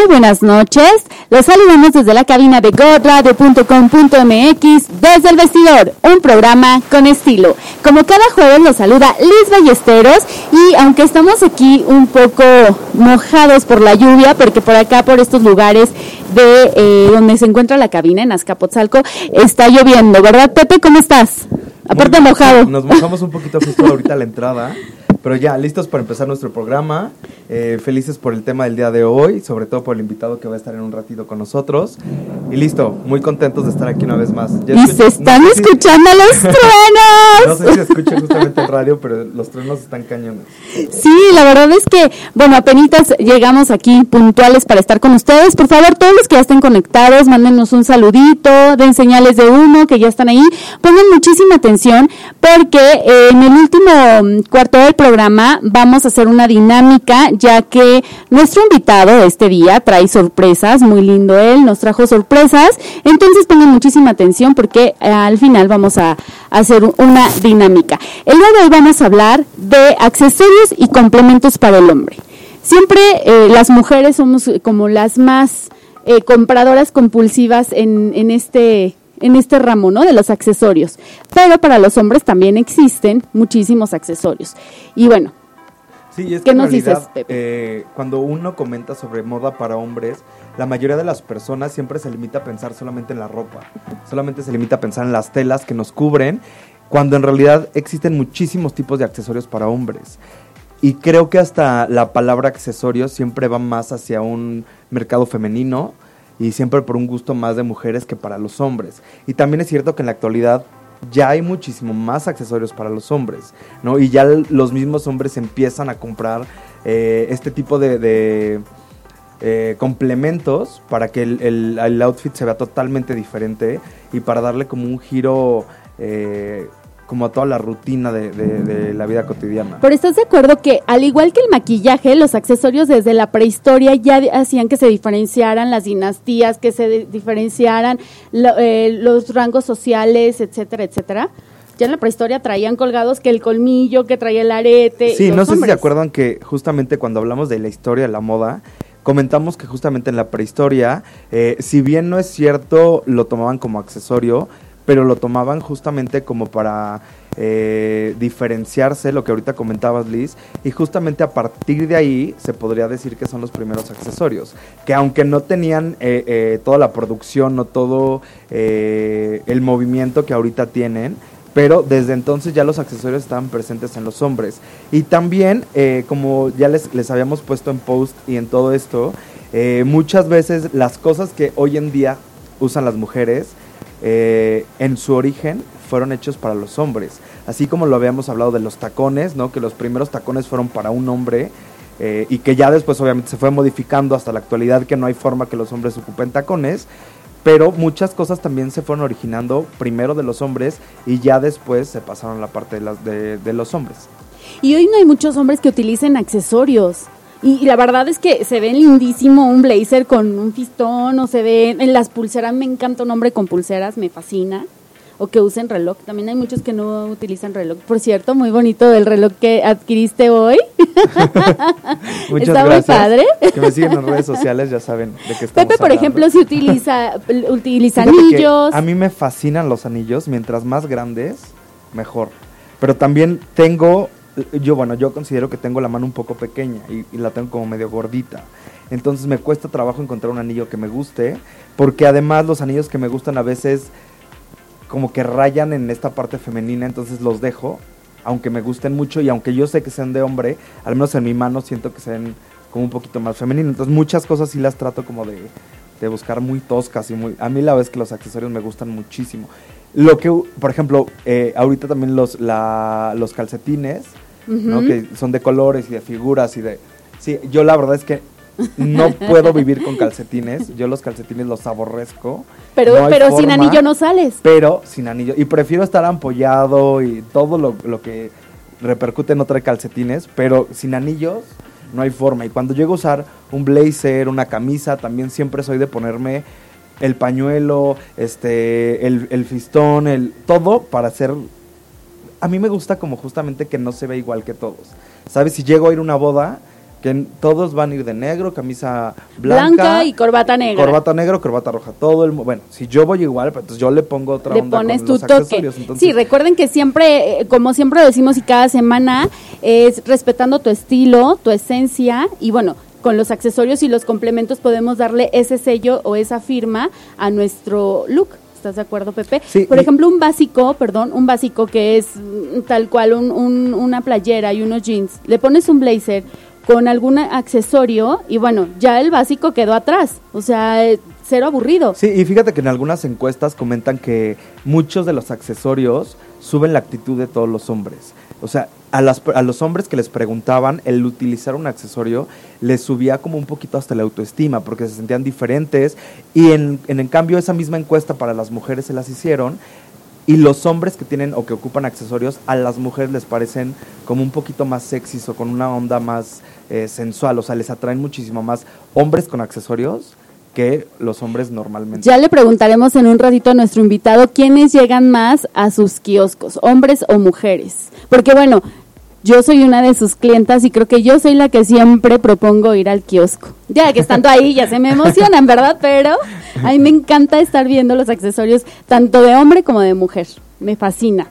Muy buenas noches. Los saludamos desde la cabina de godradio.com.mx desde el vestidor, un programa con estilo. Como cada jueves los saluda Liz Ballesteros y aunque estamos aquí un poco mojados por la lluvia, porque por acá, por estos lugares de eh, donde se encuentra la cabina en Azcapotzalco, está lloviendo, ¿verdad Pepe? ¿Cómo estás? Aparte mojado. Nos mojamos un poquito justo ahorita a la entrada. Pero ya, listos para empezar nuestro programa. Eh, felices por el tema del día de hoy, sobre todo por el invitado que va a estar en un ratito con nosotros. Y listo, muy contentos de estar aquí una vez más. y se están escuchando los truenos. No sé si se escucha justamente el radio, pero los truenos están cañones. Sí, la verdad es que, bueno, apenas llegamos aquí puntuales para estar con ustedes. Por favor, todos los que ya estén conectados, mándenos un saludito, den señales de humo que ya están ahí. Pongan muchísima atención porque eh, en el último cuarto del programa programa vamos a hacer una dinámica, ya que nuestro invitado este día trae sorpresas, muy lindo él, nos trajo sorpresas, entonces pongan muchísima atención porque eh, al final vamos a hacer una dinámica. El día de hoy vamos a hablar de accesorios y complementos para el hombre. Siempre eh, las mujeres somos como las más eh, compradoras compulsivas en, en este en este ramo, ¿no? De los accesorios. Pero para los hombres también existen muchísimos accesorios. Y bueno. Sí, es ¿Qué nos dices, Pepe? Eh, cuando uno comenta sobre moda para hombres, la mayoría de las personas siempre se limita a pensar solamente en la ropa, solamente se limita a pensar en las telas que nos cubren, cuando en realidad existen muchísimos tipos de accesorios para hombres. Y creo que hasta la palabra accesorio siempre va más hacia un mercado femenino, y siempre por un gusto más de mujeres que para los hombres. Y también es cierto que en la actualidad ya hay muchísimo más accesorios para los hombres, ¿no? Y ya los mismos hombres empiezan a comprar eh, este tipo de, eh, complementos para que el, outfit se vea totalmente diferente y para darle como un giro eh, como a toda la rutina de, la vida cotidiana. Pero estás de acuerdo que al igual que el maquillaje, los accesorios desde la prehistoria ya hacían que se diferenciaran las dinastías, que se diferenciaran eh, los rangos sociales, etcétera, etcétera. Ya en la prehistoria traían colgados que el colmillo, que traía el arete. Sí, no sé si se acuerdan que justamente cuando hablamos de la historia de la moda, comentamos que justamente en la prehistoria, eh, si bien no es cierto, lo tomaban como accesorio, pero lo tomaban justamente como para eh, diferenciarse, lo que ahorita comentabas Liz, y justamente a partir de ahí se podría decir que son los primeros accesorios, que aunque no tenían eh, eh, toda la producción o todo el movimiento que ahorita tienen, pero desde entonces ya los accesorios estaban presentes en los hombres. Y también, como ya les, les habíamos puesto en post y en todo esto, muchas veces las cosas que hoy en día usan las mujeres, eh, en su origen fueron hechos para los hombres. Así como lo habíamos hablado de los tacones, ¿no? Que los primeros tacones fueron para un hombre eh, y que ya después obviamente se fue modificando hasta la actualidad que no hay forma que los hombres ocupen tacones. Pero muchas cosas también se fueron originando primero de los hombres y ya después se pasaron a la parte de, los hombres. Y hoy no hay muchos hombres que utilicen accesorios. Y, la verdad es que se ve lindísimo un blazer con un fistón o se ve en las pulseras, me encanta un hombre con pulseras, me fascina. O que usen reloj. También hay muchos que no utilizan reloj. Por cierto, muy bonito el reloj que adquiriste hoy. Muchas Está muy padre. Que me siguen en redes sociales ya saben de qué estamos Pepe, por ejemplo, si utiliza, utiliza anillos. A mí me fascinan los anillos. Mientras más grandes, mejor. Pero también tengo yo, bueno, yo considero que tengo la mano un poco pequeña y, la tengo como medio gordita. Entonces me cuesta trabajo encontrar un anillo que me guste, porque además los anillos que me gustan a veces como que rayan en esta parte femenina, entonces los dejo, aunque me gusten mucho y aunque yo sé que sean de hombre, al menos en mi mano siento que sean como un poquito más femeninas. Entonces muchas cosas sí las trato como de, de buscar muy toscas y muy... A mí la vez que los accesorios me gustan muchísimo. Lo que, por ejemplo, eh, ahorita también los, los calcetines, ¿no? que son de colores y de figuras y de... Sí, yo la verdad es que no puedo vivir con calcetines. Yo los calcetines los aborrezco. Pero, pero sin anillo no sales. Pero sin anillo. Y prefiero estar ampollado y todo lo, lo que repercute en no traer calcetines. Pero sin anillos no hay forma. Y cuando llego a usar un blazer, una camisa, también siempre soy de ponerme el pañuelo, este, el, el fistón, el todo para hacer... A mí me gusta como justamente que no se ve igual que todos. ¿Sabes? Si llego a ir a una boda, que todos van a ir de negro, camisa blanca, Blanca y corbata negra. corbata negro, corbata roja. Todo el bueno, si yo voy igual, pues entonces yo le pongo otra le onda pones con tu los toque. Entonces, Sí, recuerden que siempre, eh, como siempre lo decimos y cada semana, es respetando tu estilo, tu esencia y bueno, con los accesorios y los complementos podemos darle ese sello o esa firma a nuestro look. ¿Estás de acuerdo, Pepe? Sí, Por y- ejemplo, un básico, perdón, un básico que es mm, tal cual un, un- una playera y unos jeans. Le pones un blazer con algún accesorio y bueno, ya el básico quedó atrás. O sea, eh, cero aburrido. Sí, y fíjate que en algunas encuestas comentan que muchos de los accesorios suben la actitud de todos los hombres. O sea, a, las, a los hombres que les preguntaban, el utilizar un accesorio les subía como un poquito hasta la autoestima, porque se sentían diferentes. Y en, en, cambio, esa misma encuesta para las mujeres se las hicieron. Y los hombres que tienen o que ocupan accesorios, a las mujeres les parecen como un poquito más sexys o con una onda más eh, sensual. O sea, les atraen muchísimo más hombres con accesorios que los hombres normalmente. Ya le preguntaremos en un ratito a nuestro invitado quiénes llegan más a sus kioscos, hombres o mujeres. Porque bueno, yo soy una de sus clientas y creo que yo soy la que siempre propongo ir al kiosco. Ya que estando ahí ya se me emocionan, ¿verdad? Pero a mí me encanta estar viendo los accesorios tanto de hombre como de mujer. Me fascina.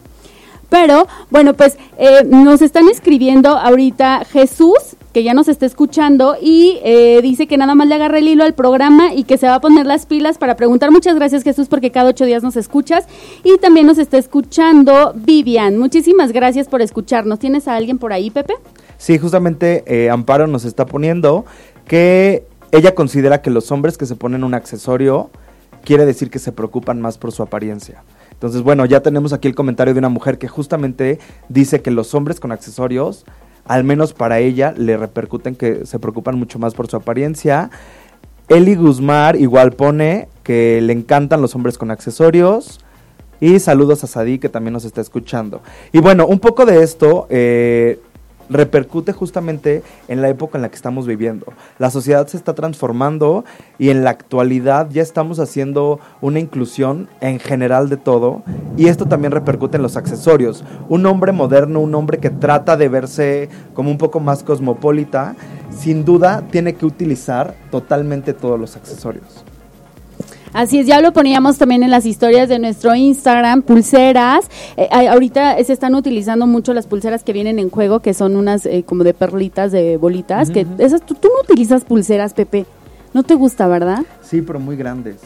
Pero bueno, pues eh, nos están escribiendo ahorita Jesús, que ya nos está escuchando, y eh, dice que nada más le agarra el hilo al programa y que se va a poner las pilas para preguntar. Muchas gracias Jesús porque cada ocho días nos escuchas. Y también nos está escuchando Vivian. Muchísimas gracias por escucharnos. ¿Tienes a alguien por ahí, Pepe? Sí, justamente eh, Amparo nos está poniendo que ella considera que los hombres que se ponen un accesorio quiere decir que se preocupan más por su apariencia. Entonces, bueno, ya tenemos aquí el comentario de una mujer que justamente dice que los hombres con accesorios, al menos para ella, le repercuten que se preocupan mucho más por su apariencia. Eli Guzmán igual pone que le encantan los hombres con accesorios. Y saludos a Sadie que también nos está escuchando. Y bueno, un poco de esto eh, repercute justamente en la época en la que estamos viviendo. La sociedad se está transformando y en la actualidad ya estamos haciendo una inclusión en general de todo y esto también repercute en los accesorios. Un hombre moderno, un hombre que trata de verse como un poco más cosmopolita, sin duda tiene que utilizar totalmente todos los accesorios. Así es, ya lo poníamos también en las historias de nuestro Instagram, pulseras. Eh, ahorita se están utilizando mucho las pulseras que vienen en juego, que son unas eh, como de perlitas, de bolitas. que esas, tú, tú no utilizas pulseras, Pepe. No te gusta, ¿verdad? Sí, pero muy grandes.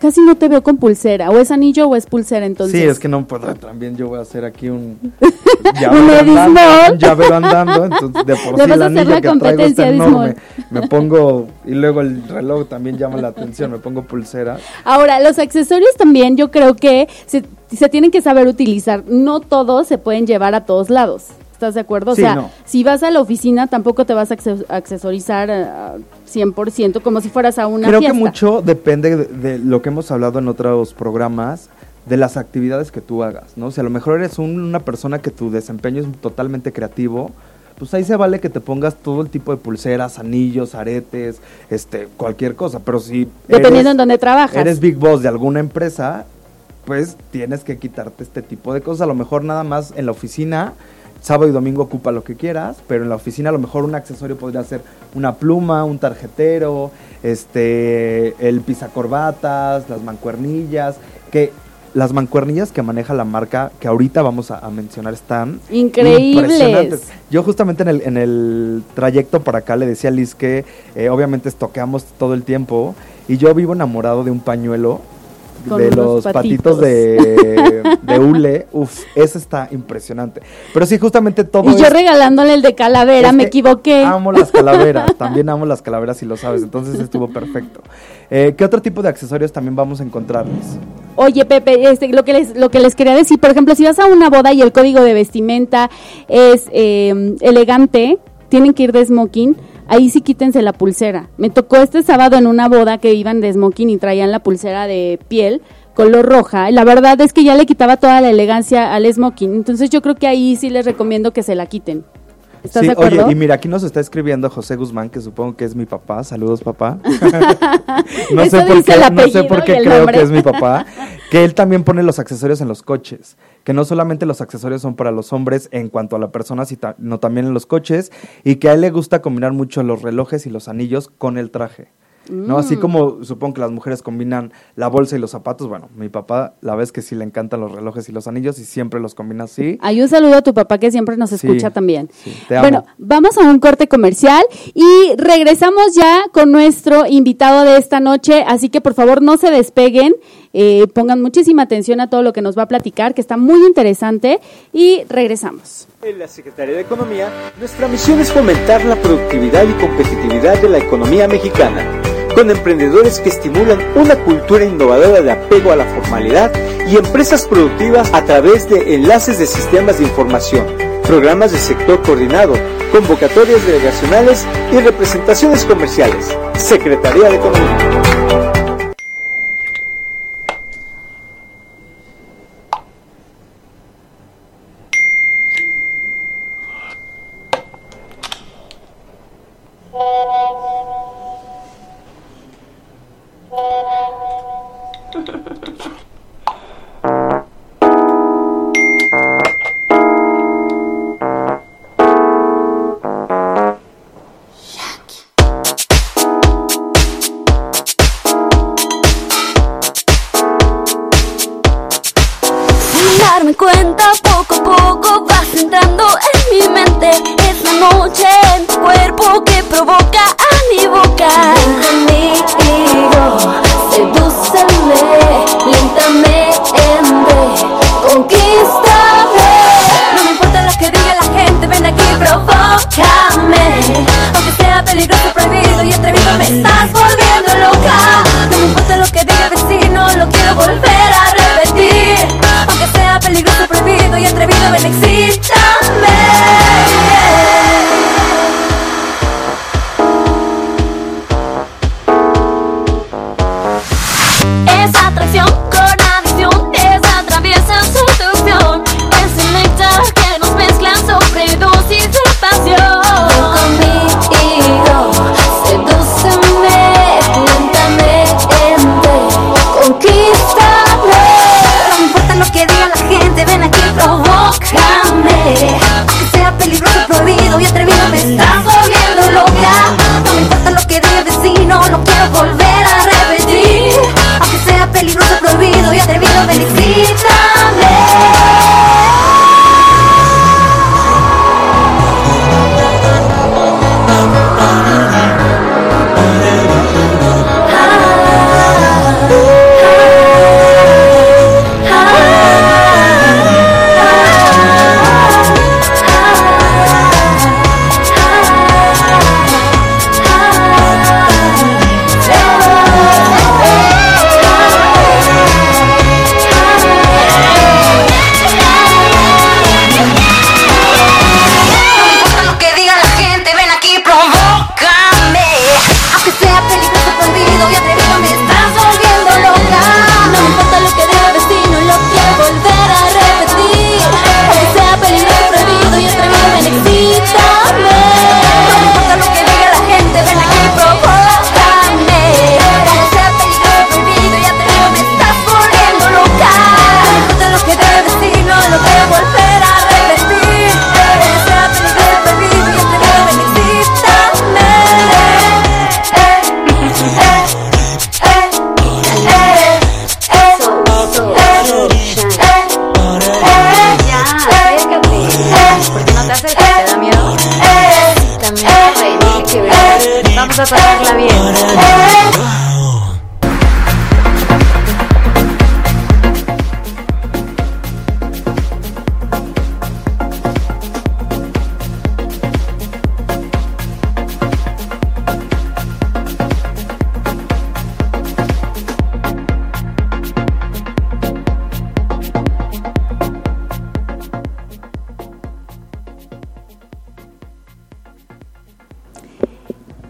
Casi no te veo con pulsera. O es anillo o es pulsera, entonces. Sí, es que no puedo. También yo voy a hacer aquí un Edismol. andando, un llavero andando. Entonces, de por sí el anillo que traigo está enorme. Me pongo, y luego el reloj también llama la atención. Me pongo pulsera. Ahora, los accesorios también yo creo que se, se tienen que saber utilizar. No todos se pueden llevar a todos lados. ¿Estás de acuerdo? O Sí, sea, no. si vas a la oficina tampoco te vas a acce- accesorizar a 100% como si fueras a una Creo fiesta. que mucho depende de, de lo que hemos hablado en otros programas, de las actividades que tú hagas, ¿no? Si a lo mejor eres un- una persona que tu desempeño es totalmente creativo, pues ahí se vale que te pongas todo el tipo de pulseras, anillos, aretes, este, cualquier cosa. Pero si Dependiendo eres- en dónde trabajas. eres big boss de alguna empresa, pues tienes que quitarte este tipo de cosas. A lo mejor nada más en la oficina, sábado y domingo ocupa lo que quieras, pero en la oficina a lo mejor un accesorio podría ser una pluma, un tarjetero, este, el pisacorbatas, las mancuernillas, que las mancuernillas que maneja la marca, que ahorita vamos a, a mencionar, están Increíbles. impresionantes. Yo justamente en el, en el trayecto para acá le decía a Liz que eh, obviamente estoqueamos todo el tiempo y yo vivo enamorado de un pañuelo Con de los patitos, patitos. de, de hule. Uf, ese está impresionante. Pero sí, justamente todo Y yo es- regalándole el de calavera, es me equivoqué. Amo las calaveras, también amo las calaveras si lo sabes, entonces estuvo perfecto. Eh, ¿Qué otro tipo de accesorios también vamos a encontrarles? Oye, Pepe, este, lo, que les, lo que les quería decir, por ejemplo, si vas a una boda y el código de vestimenta es eh, elegante, tienen que ir de smoking, ahí sí quítense la pulsera. Me tocó este sábado en una boda que iban de smoking y traían la pulsera de piel color roja. La verdad es que ya le quitaba toda la elegancia al smoking. Entonces yo creo que ahí sí les recomiendo que se la quiten. ¿Estás Sí, de acuerdo? oye, y mira, aquí nos está escribiendo José Guzmán, que supongo que es mi papá. Saludos, papá. no, sé por qué, no sé por qué creo nombre. que es mi papá. Que él también pone los accesorios en los coches. Que no solamente los accesorios son para los hombres en cuanto a la persona, sino también en los coches. Y que a él le gusta combinar mucho los relojes y los anillos con el traje. ¿No? Mm. Así como supongo que las mujeres combinan la bolsa y los zapatos, bueno, mi papá la vez que sí le encantan los relojes y los anillos y siempre los combina así. Hay un saludo a tu papá que siempre nos Sí, escucha también. sí, te amo. Bueno, vamos a un corte comercial y regresamos ya con nuestro invitado de esta noche, así que por favor no se despeguen, eh, pongan muchísima atención a todo lo que nos va a platicar, que está muy interesante y regresamos. En la Secretaría de Economía, nuestra misión es fomentar la productividad y competitividad de la economía mexicana, con emprendedores que estimulan una cultura innovadora de apego a la formalidad y empresas productivas a través de enlaces de sistemas de información, programas de sector coordinado, convocatorias delegacionales y representaciones comerciales. Secretaría de Economía.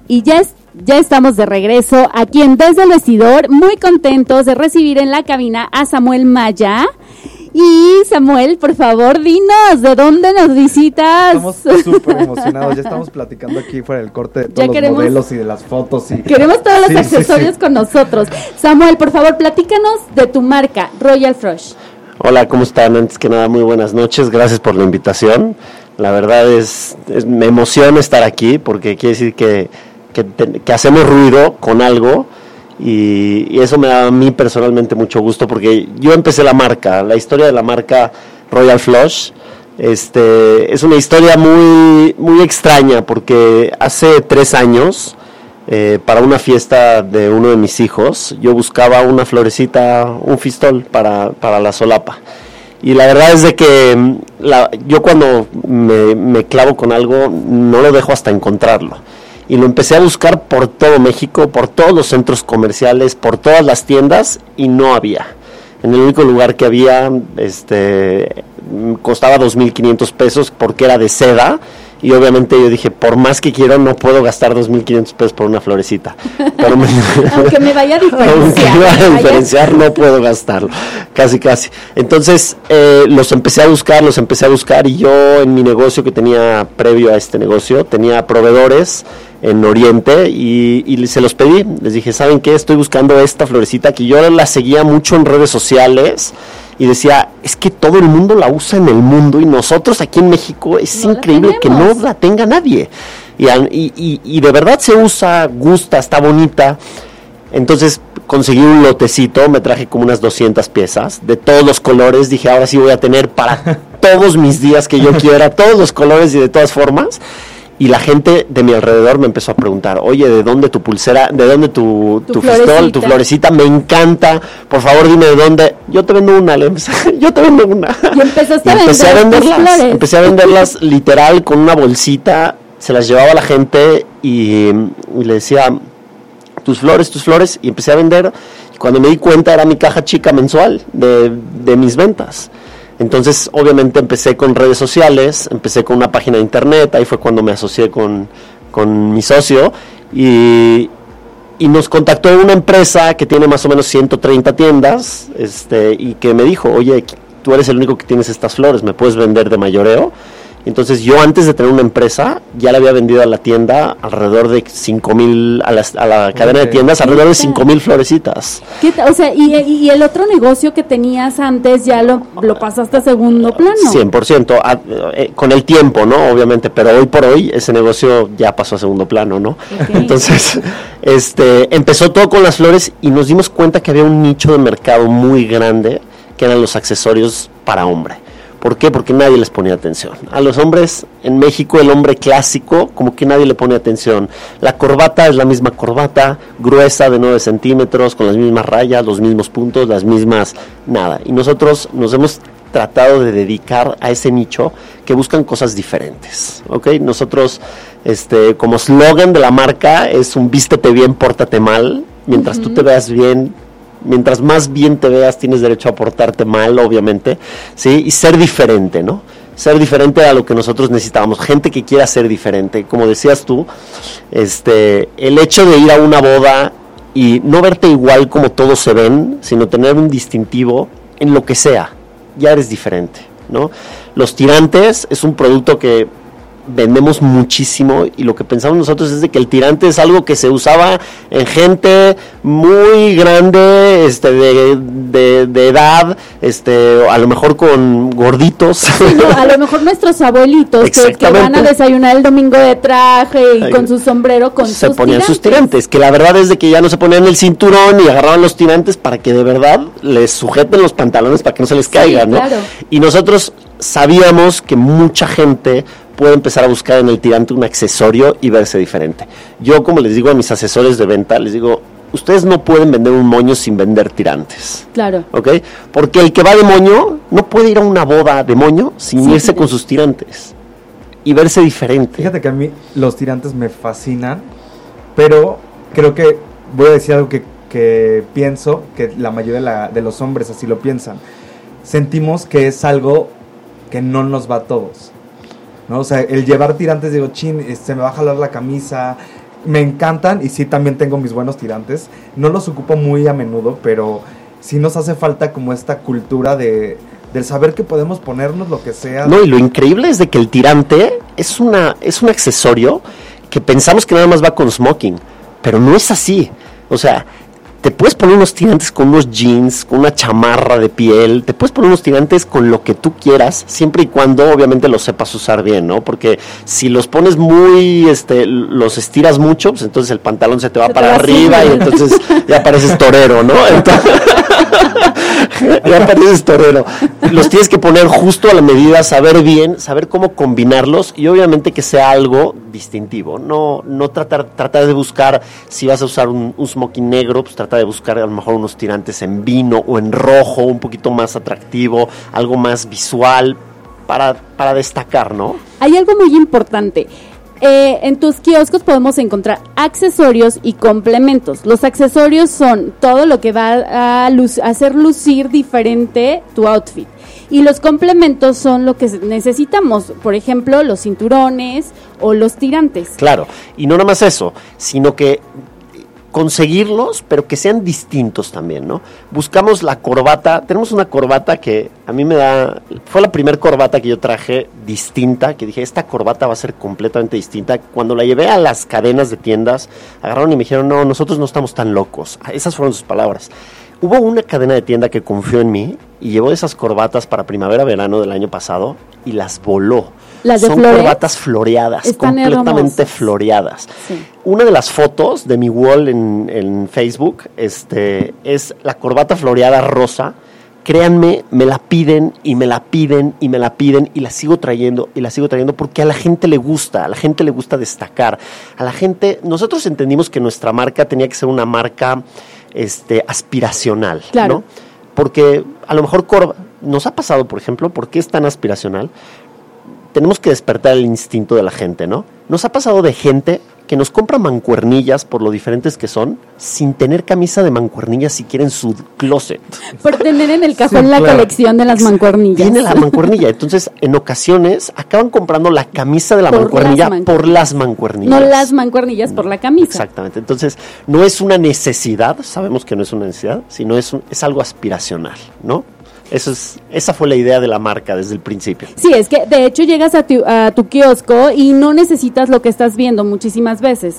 Y ya, es- ya estamos de regreso aquí en Desde el Vestidor, muy contentos de recibir en la cabina a Samuel Maya. Y Samuel, por favor, dinos, ¿de dónde nos visitas? Estamos súper emocionados, ya estamos platicando aquí fuera del corte de Ya todos los queremos- modelos y de las fotos. Y... Queremos todos los Sí, accesorios sí. con nosotros. Samuel, por favor, platícanos de tu marca, Royal Flush. Hola, ¿cómo están? Antes que nada, muy buenas noches. Gracias por la invitación. La verdad es, es- me emociona estar aquí porque quiere decir que, que, hacemos ruido con algo y, eso me da a mí personalmente mucho gusto porque yo empecé la marca, la historia de la marca Royal Flush. Este, es una historia muy, muy extraña porque hace tres años, eh, para una fiesta de uno de mis hijos, yo buscaba una florecita, un fistol para, para la solapa. Y la verdad es de que mm, yo cuando me clavo con algo no lo dejo hasta encontrarlo. Y lo empecé a buscar por todo México, por todos los centros comerciales, por todas las tiendas y no había. En el único lugar que había, este, costaba 2.500 pesos porque era de seda. Y obviamente yo dije, por más que quiero, no puedo gastar 2.500 pesos por una florecita. Pero me- Aunque me vaya a aunque diferenciar. iba a vaya. diferenciar, no puedo gastarlo. Casi, casi. Entonces, eh, los empecé a buscar, los empecé a buscar. Y yo, en mi negocio que tenía previo a este negocio, tenía proveedores en Oriente y, y se los pedí. Les dije, ¿saben qué? Estoy buscando esta florecita que yo la seguía mucho en redes sociales. Y decía, es que todo el mundo la usa en el mundo y nosotros aquí en México es No increíble que no la tenga nadie. Y- y- y de verdad se usa, gusta, está bonita. Entonces conseguí un lotecito, me traje como unas 200 piezas de todos los colores. Dije, ahora sí voy a tener para todos mis días que yo quiera, todos los colores y de todas formas. Y la gente de mi alrededor me empezó a preguntar, oye, ¿de dónde tu pulsera, de dónde tu, Tu tu fistol, florecita. tu florecita? Me encanta, por favor dime de dónde. Yo te vendo una, le empecé- yo te vendo una. Y empezaste a empecé a tus venderlas. flores. Empecé a venderlas literal con una bolsita, se las llevaba a la gente y, y le decía, tus flores, tus flores, y empecé a vender. Y cuando me di cuenta era mi caja chica mensual de, de mis ventas. Entonces, obviamente empecé con redes sociales, empecé con una página de internet, ahí fue cuando me asocié con, con mi socio y, y nos contactó una empresa que tiene más o menos 130 tiendas este, y que me dijo, oye, tú eres el único que tienes estas flores, ¿me puedes vender de mayoreo? Entonces yo antes de tener una empresa ya le había vendido a la tienda alrededor de 5 mil, a, las- a la cadena de tiendas alrededor de Neta. 5 mil florecitas. ¿Qué ta- o sea, y, y el otro negocio que tenías antes ya lo, lo pasaste a segundo plano. 100%, a- eh, con el tiempo, ¿no? Obviamente, pero hoy por hoy ese negocio ya pasó a segundo plano, ¿no? Entonces, este, empezó todo con las flores y nos dimos cuenta que había un nicho de mercado muy grande que eran los accesorios para hombre. ¿Por qué? Porque nadie les ponía atención. A los hombres en México, el hombre clásico, como que nadie le pone atención. La corbata es la misma corbata, gruesa de 9 centímetros, con las mismas rayas, los mismos puntos, las mismas nada. Y nosotros nos hemos tratado de dedicar a ese nicho que buscan cosas diferentes. ¿ok? Nosotros, este, como slogan de la marca, es un vístete bien, pórtate mal. Mientras tú te veas bien, mientras más bien te veas, tienes derecho a portarte mal, obviamente, ¿sí? Y ser diferente, ¿no? Ser diferente a lo que nosotros necesitábamos, gente que quiera ser diferente. Como decías tú, este, el hecho de ir a una boda y no verte igual como todos se ven, sino tener un distintivo en lo que sea, ya eres diferente, ¿no? Los tirantes es un producto que vendemos muchísimo y lo que pensamos nosotros es de que el tirante es algo que se usaba en gente muy grande, este, de, de- de edad, este, a lo mejor con gorditos. No, a lo mejor nuestros abuelitos que, que van a desayunar el domingo de traje y Ay, con su sombrero con se sus ponían sus tirantes, que la verdad es de que ya no se ponían el cinturón y agarraban los tirantes para que de verdad les sujeten los pantalones para que no se les Sí, caigan, ¿no? claro. Y nosotros sabíamos que mucha gente puede empezar a buscar en el tirante un accesorio y verse diferente. Yo, como les digo a mis asesores de venta, les digo, ustedes no pueden vender un moño sin vender tirantes. Claro. ¿Ok? Porque el que va de moño no puede ir a una boda de moño sin Sí, irse sí. con sus tirantes y verse diferente. Fíjate que a mí los tirantes me fascinan, pero creo que voy a decir algo que, que pienso, que la mayoría de, la- de los hombres así lo piensan. Sentimos que es algo que no nos va a todos. ¿No? O sea, el llevar tirantes, digo, chin, eh, se me va a jalar la camisa. Me encantan y sí también tengo mis buenos tirantes. No los ocupo muy a menudo, pero sí nos hace falta como esta cultura de, del saber que podemos ponernos lo que sea. No, y lo increíble es de que el tirante es, una, es un accesorio que pensamos que nada más va con smoking, pero no es así. O sea, te puedes poner unos tirantes con unos jeans, con una chamarra de piel, te puedes poner unos tirantes con lo que tú quieras, siempre y cuando obviamente los sepas usar bien, ¿no? Porque si los pones muy, este, los estiras mucho, pues entonces el pantalón se te va Se para arriba y entonces ya pareces torero, ¿no? Entonces- ya pareces torero. Los tienes que poner justo a la medida, saber bien, saber cómo combinarlos y obviamente que sea algo distintivo. No, no tratar, tratar de buscar, si vas a usar un, smoking negro, pues trata de buscar a lo mejor unos tirantes en vino o en rojo, un poquito más atractivo, algo más visual para, para destacar, ¿no? Hay algo muy importante. Eh, en tus kioscos podemos encontrar accesorios y complementos. Los accesorios son todo lo que va a hacer lucir diferente tu outfit. Y los complementos son lo que necesitamos, por ejemplo, los cinturones o los tirantes. Claro, y no nada más eso, sino que conseguirlos, pero que sean distintos también, ¿no? Buscamos la corbata, tenemos una corbata que a mí me da, fue la primera corbata que yo traje distinta, que dije, esta corbata va a ser completamente distinta. Cuando la llevé a las cadenas de tiendas, agarraron y me dijeron, no, nosotros no estamos tan locos. Esas fueron sus palabras. Hubo una cadena de tienda que confió en mí y llevó esas corbatas para primavera-verano del año pasado y las voló. Las de Son corbatas floreadas, completamente hermosas. floreadas. Sí. Una de las fotos de mi wall en, en Facebook este, es la corbata floreada rosa. Créanme, me la piden y me la piden y me la piden y la sigo trayendo y la sigo trayendo porque a la gente le gusta, a la gente le gusta destacar. A la gente, nosotros entendimos que nuestra marca tenía que ser una marca este, aspiracional, Claro. ¿no? Porque a lo mejor corba- nos ha pasado, por ejemplo, ¿por qué es tan aspiracional? Tenemos que despertar el instinto de la gente, ¿no? Nos ha pasado de gente que nos compra mancuernillas por lo diferentes que son, sin tener camisa de mancuernillas siquiera en su closet. Por tener en el cajón Sí, la claro. colección de las mancuernillas. Tiene la mancuernilla. Entonces, en ocasiones, acaban comprando la camisa de la Por las mancuernilla por las mancuernillas. No las mancuernillas por la camisa. Exactamente. Entonces, no es una necesidad, sabemos que no es una necesidad, sino es, un- es algo aspiracional, ¿no? Eso es, esa fue la idea de la marca desde el principio. Sí, es que de hecho llegas a tu, a tu kiosco y no necesitas lo que estás viendo muchísimas veces.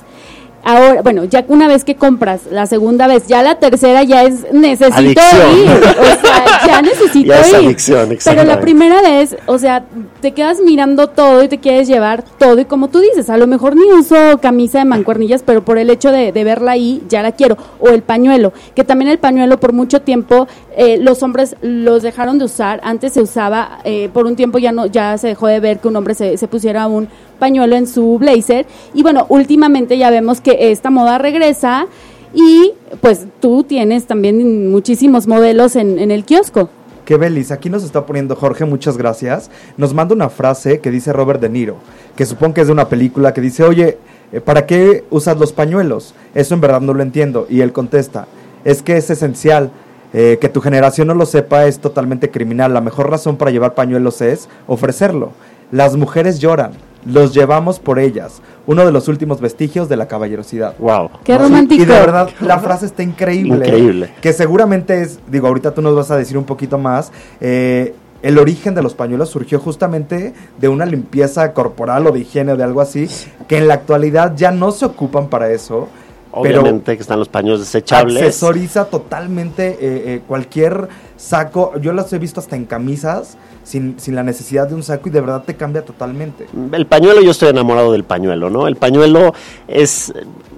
Ahora, bueno, ya una vez que compras la segunda vez, ya la tercera ya es necesito Adicción. ir. O sea, ya necesito Ya es ir. adicción, Pero la primera vez, o sea, te quedas mirando todo y te quieres llevar todo. Y como tú dices, a lo mejor ni uso camisa de mancuernillas, pero por el hecho de, de verla ahí, ya la quiero. O el pañuelo, que también el pañuelo por mucho tiempo eh, los hombres los dejaron de usar. Antes se usaba, eh, por un tiempo ya no ya se dejó de ver que un hombre se, se pusiera un pañuelo en su blazer. Y bueno, últimamente ya vemos que esta moda regresa. Y pues tú tienes también muchísimos modelos en, en el kiosco. Qué belis, aquí nos está poniendo Jorge, muchas gracias. Nos manda una frase que dice Robert De Niro, que supongo que es de una película que dice, oye, eh, ¿para qué usas los pañuelos? Eso en verdad no lo entiendo. Y él contesta, es que es esencial. Eh, que tu generación no lo sepa es totalmente criminal. La mejor razón para llevar pañuelos es ofrecerlo. Las mujeres lloran, los llevamos por ellas. Uno de los últimos vestigios de la caballerosidad. Wow. Qué ¿no? romántico. Y de verdad, la frase está increíble. Increíble. Que seguramente es, digo, ahorita tú nos vas a decir un poquito más. eh, el origen de los pañuelos surgió justamente de una limpieza corporal o de higiene o de algo así, que en la actualidad ya no se ocupan para eso. Obviamente que están los paños desechables. accesoriza totalmente eh, eh, cualquier saco. Yo los he visto hasta en camisas sin, sin la necesidad de un saco y de verdad te cambia totalmente. El pañuelo, yo estoy enamorado del pañuelo, ¿no? El pañuelo es,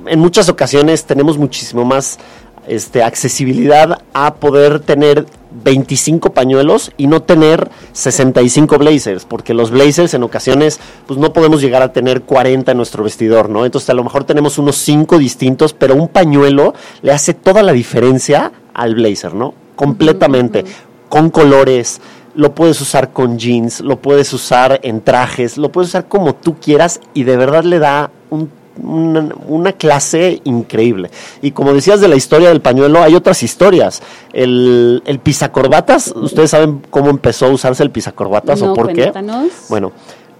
en muchas ocasiones tenemos muchísimo más este, accesibilidad a poder tener 25 pañuelos y no tener 65 blazers, porque los blazers en ocasiones pues no podemos llegar a tener 40 en nuestro vestidor, ¿no? Entonces a lo mejor tenemos unos 5 distintos, pero un pañuelo le hace toda la diferencia al blazer, ¿no? Completamente, con colores, lo puedes usar con jeans, lo puedes usar en trajes, lo puedes usar como tú quieras y de verdad le da una, una clase increíble. Y como decías de la historia del pañuelo, hay otras historias. El, el pisacorbatas, ¿ustedes saben cómo empezó a usarse el pisacorbatas No, o por qué? Bueno,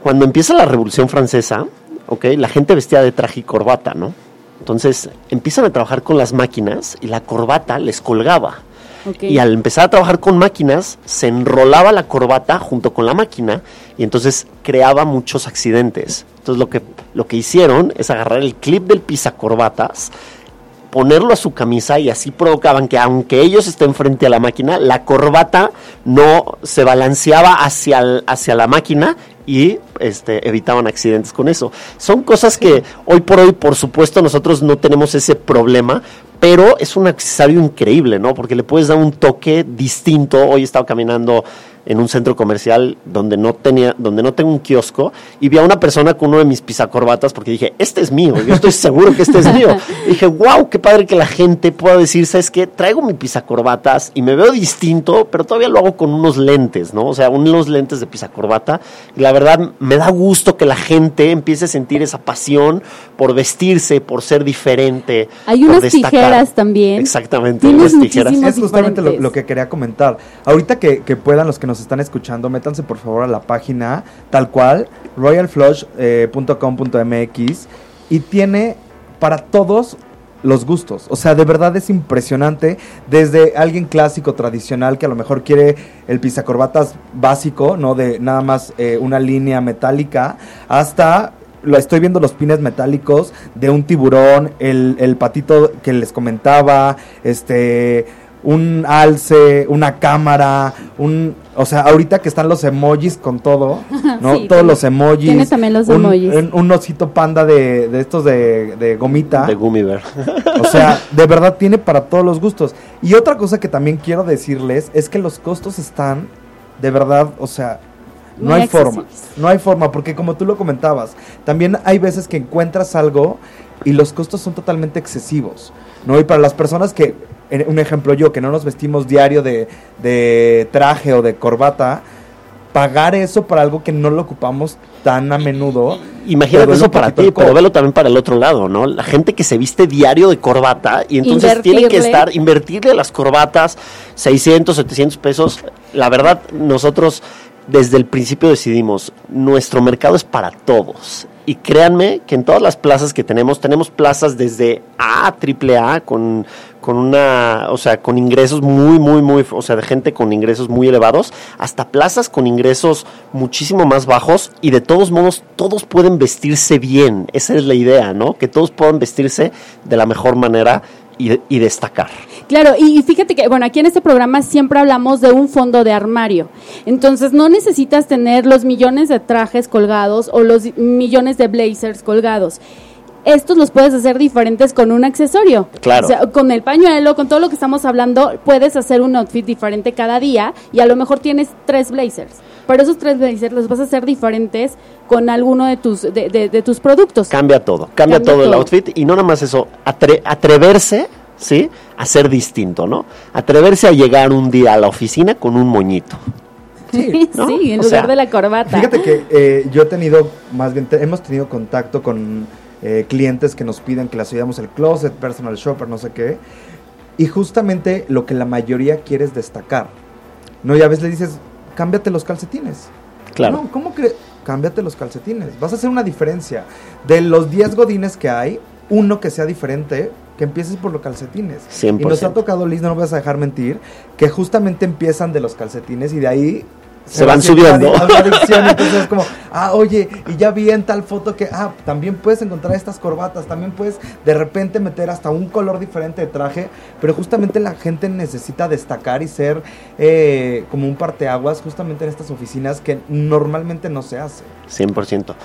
cuando empieza la Revolución Francesa, ok, la gente vestía de traje y corbata, ¿no? Entonces empiezan a trabajar con las máquinas y la corbata les colgaba. Y al empezar a trabajar con máquinas, se enrolaba la corbata junto con la máquina y entonces creaba muchos accidentes. Entonces lo que, lo que hicieron es agarrar el clip del pisacorbatas, ponerlo a su camisa y así provocaban que aunque ellos estén frente a la máquina, la corbata no se balanceaba hacia, hacia la máquina y este, evitaban accidentes con eso. Son cosas que hoy por hoy, por supuesto, nosotros no tenemos ese problema, pero es un accesorio increíble, ¿no? Porque le puedes dar un toque distinto. Hoy he estado caminando en un centro comercial donde no tenía, donde no tengo un kiosco, y vi a una persona con uno de mis pisacorbatas porque dije, este es mío, yo estoy seguro que este es mío. Y dije, wow, qué padre que la gente pueda decir, ¿sabes qué? Traigo mi pisacorbatas y me veo distinto, pero todavía lo hago con unos lentes, ¿no? O sea, unos lentes de pisacorbata. Y la verdad, me da gusto que la gente empiece a sentir esa pasión por vestirse, por ser diferente. Hay por unas destacar. tijeras también. Exactamente, Tienes unas tijeras. Es justamente lo, que quería comentar. Ahorita que, que puedan los que nos están escuchando, métanse por favor a la página tal cual, royalflush.com.mx y tiene para todos los gustos. O sea, de verdad es impresionante. Desde alguien clásico, tradicional, que a lo mejor quiere el pisacorbatas básico, ¿no? De nada más eh, una línea metálica, hasta lo estoy viendo los pines metálicos de un tiburón, el, el patito que les comentaba, este un alce, una cámara, un o sea, ahorita que están los emojis con todo, ¿no? Sí, Todos los emojis. tiene también los un, emojis. Un, un osito panda de, de estos de, de gomita. De Gummy Bear. O sea, de verdad tiene para todos los gustos. Y otra cosa que también quiero decirles es que los costos están, de verdad, o sea, no Muy hay forma. No hay forma, porque como tú lo comentabas, también hay veces que encuentras algo y los costos son totalmente excesivos. ¿no? Y para las personas que, un ejemplo yo, que no nos vestimos diario de, de traje o de corbata, pagar eso para algo que no lo ocupamos tan a menudo. Imagínate eso para ti, pero velo también para el otro lado, ¿no? La gente que se viste diario de corbata y entonces tiene que estar, invertirle a las corbatas 600, 700 pesos. La verdad, nosotros desde el principio decidimos, nuestro mercado es para todos. Y créanme que en todas las plazas que tenemos, tenemos plazas desde A, triple A, con, con una, o sea, con ingresos muy, muy, muy, o sea, de gente con ingresos muy elevados, hasta plazas con ingresos muchísimo más bajos y de todos modos todos pueden vestirse bien. Esa es la idea, ¿no? Que todos puedan vestirse de la mejor manera y, y destacar. Claro, y y fíjate que, bueno, aquí en este programa siempre hablamos de un fondo de armario. Entonces, no necesitas tener los millones de trajes colgados o los millones de blazers colgados. Estos los puedes hacer diferentes con un accesorio. Claro. O sea, con el pañuelo, con todo lo que estamos hablando, puedes hacer un outfit diferente cada día y a lo mejor tienes tres blazers. Pero esos tres blazers los vas a hacer diferentes con alguno de tus, de, de- de tus productos. Cambia todo, cambia, Cambia todo, el outfit y no nada más eso, atre- atreverse, ¿sí? A ser distinto, ¿no? Atreverse a llegar un día a la oficina con un moñito. Sí, ¿no? en O lugar sea, de la corbata. Fíjate que eh, yo he tenido, más bien, te- hemos tenido contacto con eh, clientes que nos piden que les ayudamos el closet, personal shopper, no sé qué. Y justamente lo que la mayoría quiere es destacar. No, y a veces le dices, cámbiate los calcetines. Claro. No, ¿cómo crees? Cámbiate los calcetines. Vas a hacer una diferencia. De los 10 godines que hay, uno que sea diferente, que empieces por los calcetines. 100%. Y nos ha tocado, Liz, no me vas a dejar mentir, que justamente empiezan de los calcetines y de ahí Se van subiendo. adicción. Entonces es como, ah, oye, y ya vi en tal foto que, ah, también puedes encontrar estas corbatas, también puedes de repente meter hasta un color diferente de traje, pero justamente la gente necesita destacar y ser eh, como un parteaguas justamente en estas oficinas que normalmente no se hace. 100%.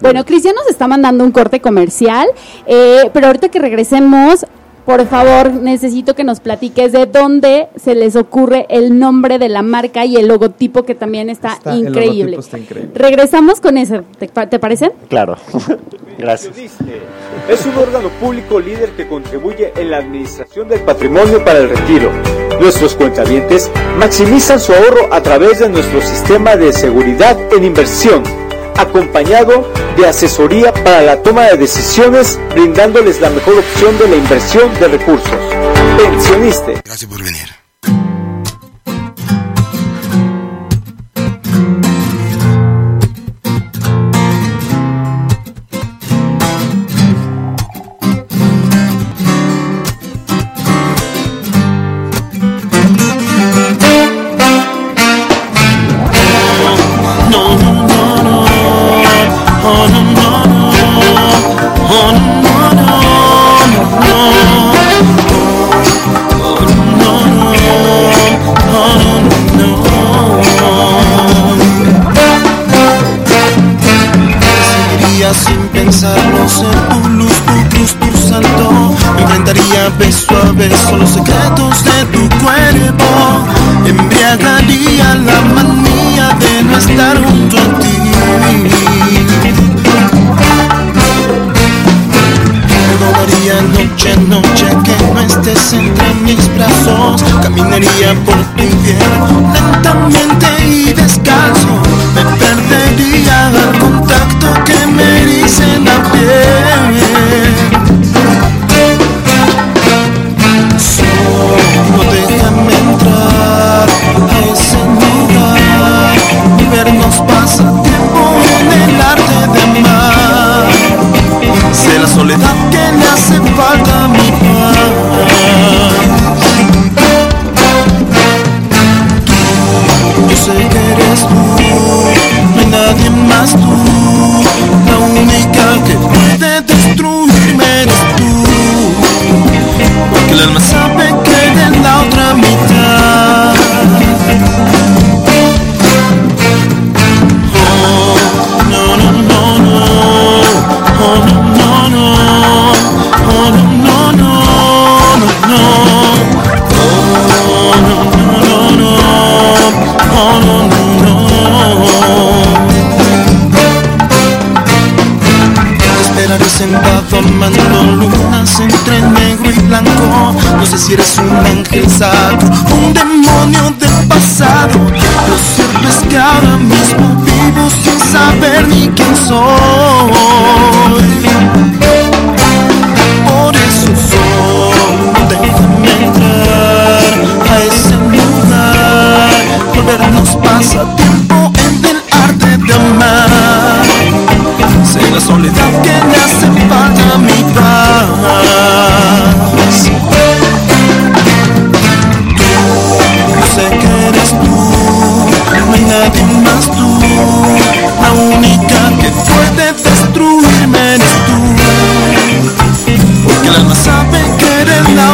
Bueno, Cristian nos está mandando un corte comercial, eh, pero ahorita que regresemos, por favor, necesito que nos platiques de dónde se les ocurre el nombre de la marca y el logotipo que también está, increíble. logotipo está increíble. Regresamos con eso, ¿te, pa- te parece? Claro. Gracias. Es un órgano público líder que contribuye en la administración del patrimonio para el retiro. Nuestros cuentavientes maximizan su ahorro a través de nuestro sistema de seguridad en inversión, acompañado de asesoría para la toma de decisiones, brindándoles la mejor opción de la inversión de recursos. Pensioniste. Gracias por venir.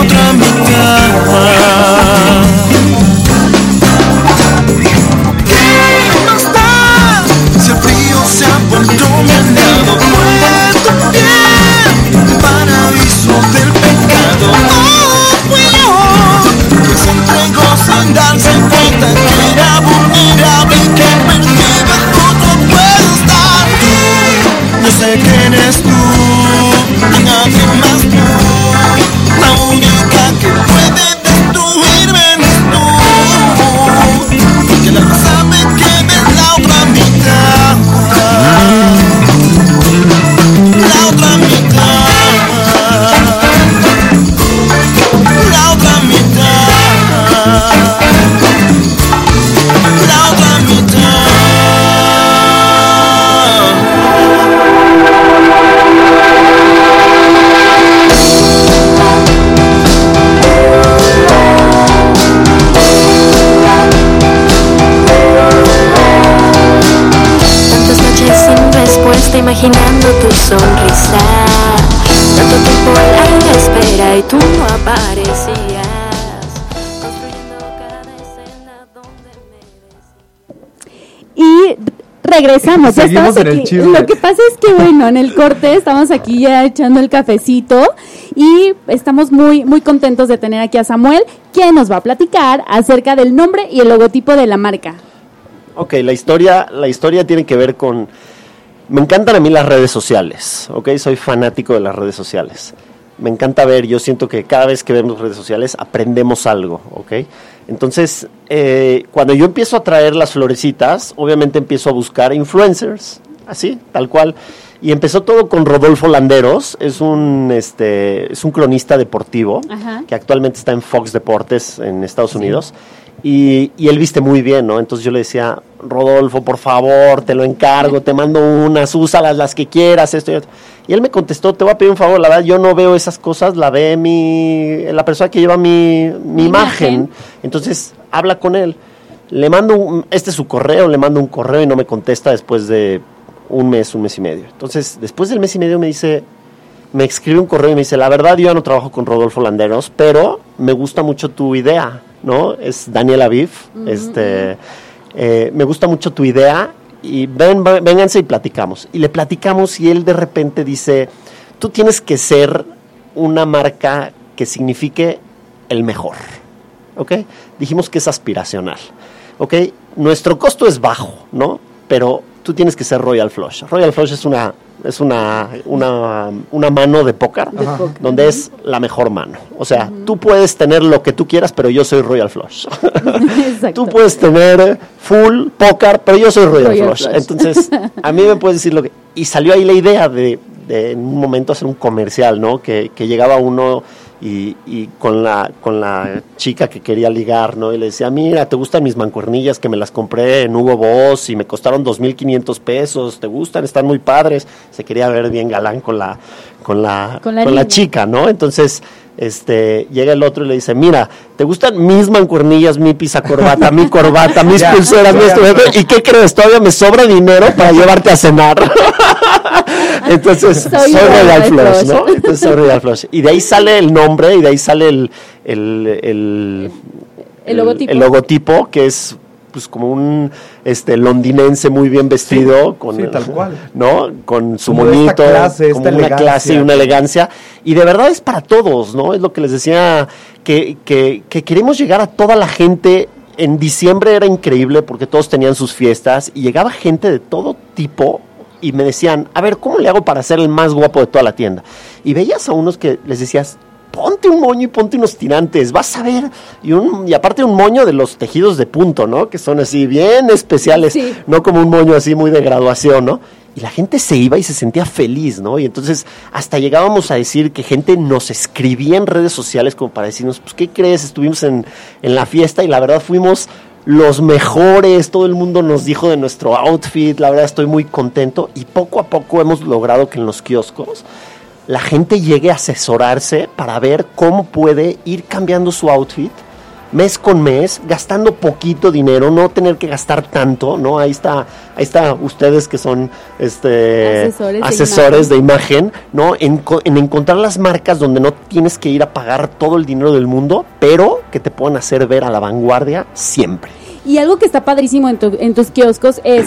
Otra regresamos, ya estamos aquí. Lo que pasa es que bueno, en el corte estamos aquí ya echando el cafecito y estamos muy muy contentos de tener aquí a Samuel, quien nos va a platicar acerca del nombre y el logotipo de la marca. Ok, la historia, la historia tiene que ver con... Me encantan a mí las redes sociales, ¿ok? Soy fanático de las redes sociales. Me encanta ver, yo siento que cada vez que vemos redes sociales aprendemos algo, ¿ok? Entonces, eh, cuando yo empiezo a traer las florecitas, obviamente empiezo a buscar influencers, así, tal cual. Y empezó todo con Rodolfo Landeros, es un, este, es un cronista deportivo Ajá. que actualmente está en Fox Deportes en Estados Unidos. Y, y él viste muy bien, ¿no? Entonces yo le decía, Rodolfo, por favor, te lo encargo, te mando unas, úsalas las que quieras, esto y otro. Y él me contestó, te voy a pedir un favor, la verdad yo no veo esas cosas, la ve mi, la persona que lleva mi, mi Mi imagen. imagen. Entonces habla con él. Le mando, un- este es su correo, le mando un correo y no me contesta después de un mes, un mes y medio. Entonces, después del mes y medio me dice, me escribe un correo y me dice, la verdad yo ya no trabajo con Rodolfo Landeros, pero me gusta mucho tu idea, ¿no? Es Daniel Aviv, este, eh, me gusta mucho tu idea y ven, ven- vénganse y platicamos. Y le platicamos y él de repente dice, tú tienes que ser una marca que signifique el mejor. ¿Ok? Dijimos que es aspiracional. ¿Ok? Nuestro costo es bajo, ¿no? Pero tú tienes que ser Royal Flush. Royal Flush es una, es una, una, una mano de póker donde es la mejor mano. O sea, tú puedes tener lo que tú quieras, pero yo soy Royal Flush. Tú puedes tener full póker, pero yo soy Royal, Royal Flush. Flush. Entonces, a mí me puedes decir lo que... Y salió ahí la idea de, de en un momento hacer un comercial, ¿no? Que, que llegaba uno y, y con, la, con la chica que quería ligar, ¿no? Y le decía, mira, ¿te gustan mis mancuernillas que me las compré en Hugo Boss y me costaron 2.500 pesos? ¿Te gustan? Están muy padres. Se quería ver bien galán con la, con la, Con la con la niña. chica, ¿no? Entonces, este, llega el otro y le dice, mira, ¿te gustan mis mancuernillas, mi pisa corbata, mi corbata, mis Ya, pulseras, mi ya. esto? ¿Y qué crees? Todavía me sobra dinero para llevarte a cenar. Entonces, Soy soy, Royal Flush, Flush. ¿no? Entonces soy Royal Flush. Y de ahí sale el nombre y de ahí sale el, el, el, El logotipo. el logotipo, que es pues como un este londinense muy bien vestido con sí, tal cual. no con su Como monito clase, como una clase y una elegancia. Y de verdad es para todos no es lo que les decía que, que, que queremos llegar a toda la gente. En diciembre era increíble porque todos tenían sus fiestas y llegaba gente de todo tipo y me decían, a ver, ¿cómo le hago para ser el más guapo de toda la tienda? Y veías a unos que les decías, ponte un moño y ponte unos tirantes, vas a ver. Y, un, y aparte un moño de los tejidos de punto, ¿no? Que son así bien especiales, Sí. no como un moño así muy de graduación, ¿no? Y la gente se iba y se sentía feliz, ¿no? Y entonces hasta llegábamos a decir que gente nos escribía en redes sociales como para decirnos, pues, ¿qué crees? Estuvimos en, en la fiesta y la verdad fuimos los mejores, todo el mundo nos dijo de nuestro outfit, la verdad estoy muy contento y poco a poco hemos logrado que en los kioscos la gente llegue a asesorarse para ver cómo puede ir cambiando su outfit mes con mes, gastando poquito dinero, no tener que gastar tanto, ¿no? Ahí está, ahí está ustedes que son este Asesores de asesores de imagen, ¿no? En, en encontrar las marcas donde no tienes que ir a pagar todo el dinero del mundo, pero que te puedan hacer ver a la vanguardia siempre. Y algo que está padrísimo en, tu- en tus kioscos es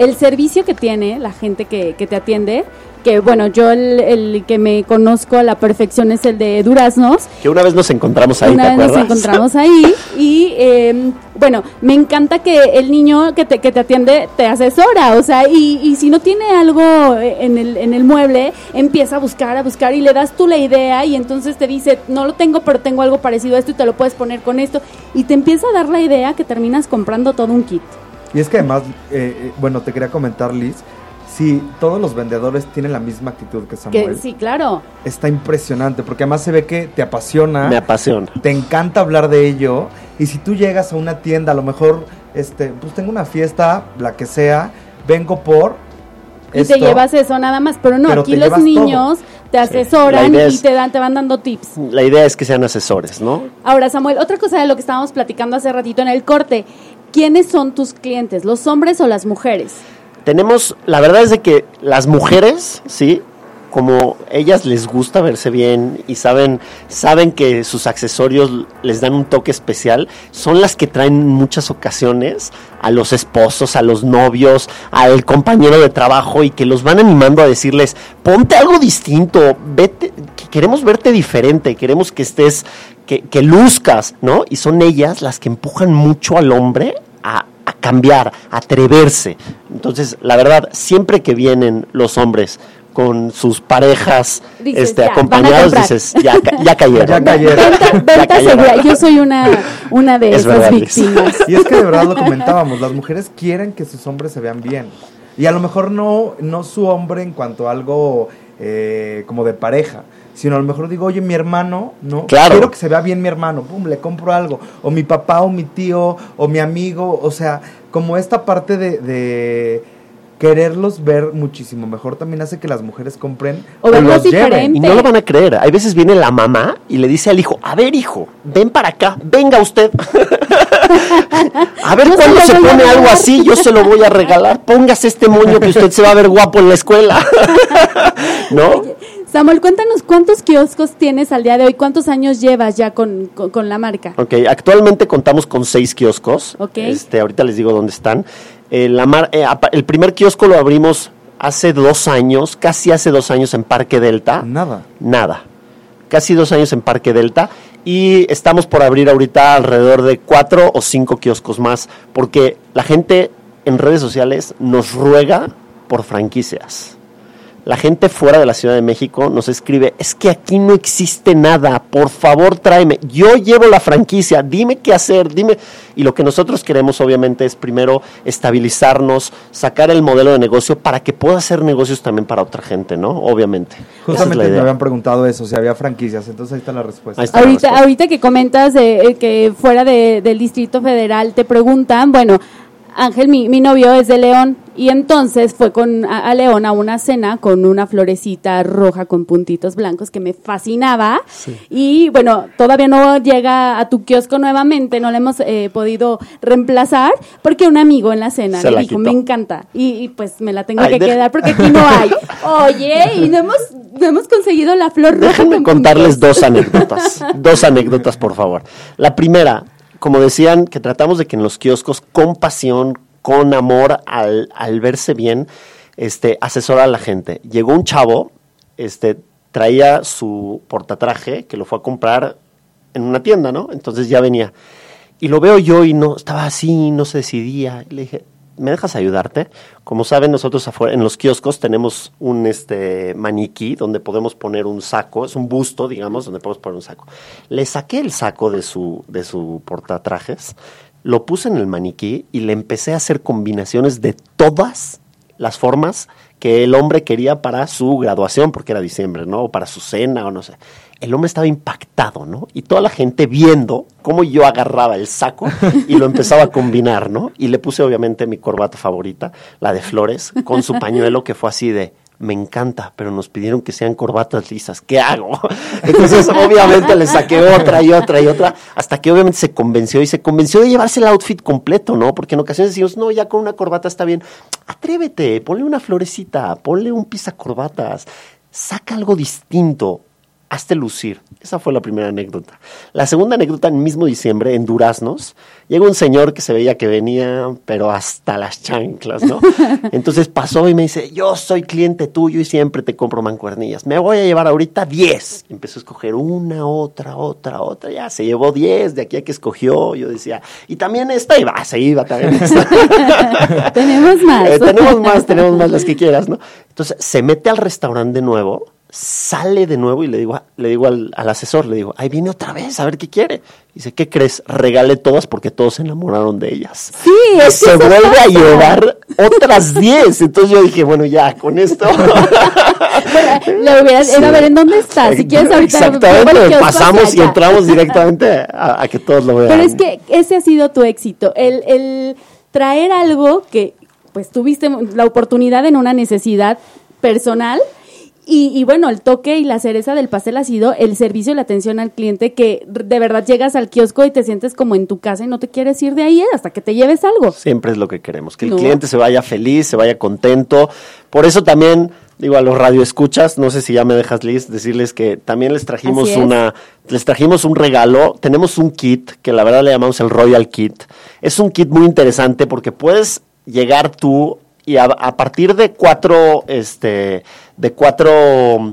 el servicio que tiene la gente que, que te atiende. Que bueno, yo el, el que me conozco a la perfección es el de Duraznos. Que una vez nos encontramos ahí, Una ¿te vez nos encontramos ahí y eh, bueno, me encanta que el niño que te, que te atiende te asesora, o sea, y, y si no tiene algo en el, en el mueble, empieza a buscar, a buscar y le das tú la idea y entonces te dice, no lo tengo, pero tengo algo parecido a esto y te lo puedes poner con esto y te empieza a dar la idea que terminas comprando todo un kit. Y es que además, eh, eh, bueno, te quería comentar, Liz, si todos los vendedores tienen la misma actitud que Samuel, Que, sí, claro. está impresionante, porque además se ve que te apasiona, Me apasiona. te encanta hablar de ello, y si tú llegas a una tienda, a lo mejor, este, pues tengo una fiesta, la que sea, vengo por... Y esto, te llevas eso nada más, pero no, pero aquí los niños te asesoran y es- te dan te van dando tips. La idea es que sean asesores, ¿no? Ahora, Samuel, otra cosa de lo que estábamos platicando hace ratito en el corte, ¿quiénes son tus clientes, los hombres o las mujeres? Tenemos, la verdad es de que las mujeres, ¿sí? Como ellas les gusta verse bien y saben, saben que sus accesorios les dan un toque especial, son las que traen en muchas ocasiones a los esposos, a los novios, al compañero de trabajo y que los van animando a decirles, ponte algo distinto, vete, que queremos verte diferente, queremos que estés, que, que luzcas, ¿no? Y son ellas las que empujan mucho al hombre a, a cambiar, a atreverse. Entonces, la verdad, siempre que vienen los hombres con sus parejas Dices, este, ya, acompañados, dices, ya, ya cayeron. Ya cayeron. Venta, Ya venta cayeron. segura. Yo soy una, una de Es esas verdad, víctimas. Y es que de verdad lo comentábamos, las mujeres quieren que sus hombres se vean bien. Y a lo mejor no, no su hombre en cuanto a algo eh, como de pareja, sino a lo mejor digo, oye, mi hermano, ¿no? Claro. Quiero que se vea bien mi hermano, pum, le compro algo. O mi papá, o mi tío, o mi amigo, o sea, como esta parte de... de quererlos ver muchísimo mejor también hace que las mujeres compren O verlos los lleven. diferente. Y no lo van a creer. Hay veces viene la mamá y le dice al hijo, a ver hijo, ven para acá, venga usted. a ver cuándo se pone algo regalar". así, yo se lo voy a regalar. Póngase este moño que usted se va a ver guapo en la escuela. ¿No? Samuel, cuéntanos cuántos kioscos tienes al día de hoy, cuántos años llevas ya con, con, con la marca. Ok, actualmente contamos con seis kioscos. Ok. Este, ahorita les digo dónde están. Eh, la mar- eh, el primer kiosco lo abrimos hace dos años, casi hace dos años en Parque Delta. Nada. Nada. casi dos años en Parque Delta y estamos por abrir ahorita alrededor de cuatro o cinco kioscos más porque la gente en redes sociales nos ruega por franquicias. La gente fuera de la Ciudad de México nos escribe, es que aquí no existe nada, por favor tráeme, yo llevo la franquicia, dime qué hacer, dime. Y lo que nosotros queremos obviamente es primero estabilizarnos, sacar el modelo de negocio para que pueda hacer negocios también para otra gente, ¿no? Obviamente. Es Justamente me habían preguntado eso, si había franquicias, entonces ahí está la respuesta. La Ahorita, respuesta. ahorita que comentas de, eh, que fuera de- del Distrito Federal te preguntan, bueno, Ángel, mi, mi novio es de León y entonces fue con a, a León a una cena con una florecita roja con puntitos blancos que me fascinaba y bueno, todavía no llega a tu kiosco nuevamente, no la hemos eh, podido reemplazar porque un amigo en la cena Se le dijo, quitó. me encanta y, y, pues me la tengo Ay, que deja- quedar porque aquí no hay. Oye, y no hemos, no hemos conseguido la flor roja. Déjenme con contarles dos anécdotas. dos anécdotas, por favor. La primera, como decían, que tratamos de que en los kioscos, con pasión, con amor, al, al verse bien, este, asesora a la gente. Llegó un chavo, este, traía su portatraje, que lo fue a comprar en una tienda, ¿no? Entonces ya venía. Y lo veo yo y no, estaba así, no se decidía. Y le dije, ¿me dejas ayudarte? Como saben, nosotros afuera, en los kioscos tenemos un este maniquí donde podemos poner un saco, es un busto, digamos, donde podemos poner un saco. Le saqué el saco de su, de su portatrajes, lo puse en el maniquí y le empecé a hacer combinaciones de todas las formas que el hombre quería para su graduación, porque era diciembre, ¿no? O para su cena, o no sé. El hombre estaba impactado, ¿no? Y toda la gente viendo cómo yo agarraba el saco y lo empezaba a combinar, ¿no? Y le puse obviamente mi corbata favorita, la de flores, con su pañuelo que fue así de, me encanta, pero nos pidieron que sean corbatas lisas, ¿qué hago? Entonces obviamente le saqué otra y otra y otra, hasta que obviamente se convenció y se convenció de llevarse el outfit completo, ¿no? Porque en ocasiones decimos, no, ya con una corbata está bien, atrévete, ponle una florecita, ponle un corbatas, saca algo distinto, hazte lucir. Esa fue la primera anécdota. La segunda anécdota, en mismo diciembre, en Duraznos, llega un señor que se veía que venía, pero hasta las chanclas, ¿no? Entonces pasó y me dice, yo soy cliente tuyo y siempre te compro mancuernillas. Me voy a llevar ahorita 10. Empezó a escoger una, otra, otra, otra. Ya se llevó 10 de aquí a que escogió. Yo decía, y también esta, y va, se iba también esta. Tenemos más. Eh, tenemos más, tenemos más las que quieras, ¿no? Entonces se mete al restaurante de nuevo, sale de nuevo y le digo, le digo al, al asesor, le digo, ahí viene otra vez, a ver qué quiere. Dice, ¿qué crees? Regalé todas porque todos se enamoraron de ellas. Sí, es se vuelve a llevar otras 10. Entonces yo dije, bueno, ya, con esto. Le hubieras, era a ver en dónde está. Si quieres ahorita Exactamente, pasamos y entramos directamente a, a que todos lo vean. Pero es que ese ha sido tu éxito, el, el traer algo que pues tuviste la oportunidad en una necesidad personal y, y bueno, el toque y la cereza del pastel ha sido el servicio y la atención al cliente que de verdad llegas al kiosco y te sientes como en tu casa y no te quieres ir de ahí hasta que te lleves algo. Siempre es lo que queremos, que el No. cliente se vaya feliz, se vaya contento. Por eso también, digo, a los radioescuchas, no sé si ya me dejas, Liz, decirles que también les trajimos una, les trajimos un regalo. Tenemos un kit, que la verdad le llamamos el Royal Kit. Es un kit muy interesante porque puedes llegar tú y a, a partir de cuatro, este, de cuatro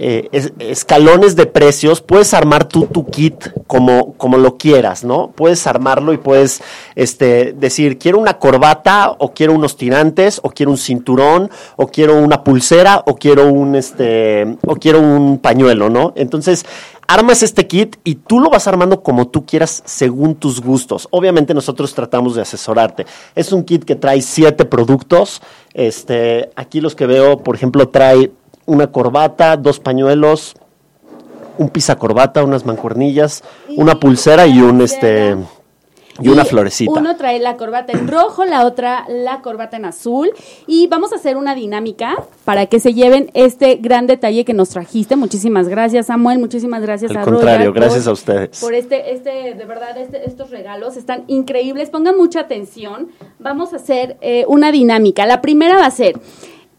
eh, es- escalones de precios, puedes armar tú tu kit como, como lo quieras, ¿no? Puedes armarlo y puedes este, decir, quiero una corbata, o quiero unos tirantes, o quiero un cinturón, o quiero una pulsera, o quiero un, este, o quiero un pañuelo, ¿no? Entonces, armas este kit y tú lo vas armando como tú quieras según tus gustos. Obviamente nosotros tratamos de asesorarte. Es un kit que trae siete productos. Este, aquí los que veo, por ejemplo, trae una corbata, dos pañuelos, un corbata, unas mancuernillas, una pulsera y un este y una florecita. Uno trae la corbata en rojo, la otra la corbata en azul. Y vamos a hacer una dinámica para que se lleven este gran detalle que nos trajiste. Muchísimas gracias, Samuel. Muchísimas gracias Al a contrario, gracias por- a ustedes. Por este, este, de verdad, este- estos regalos están increíbles. Pongan mucha atención. Vamos a hacer eh, una dinámica. La primera va a ser.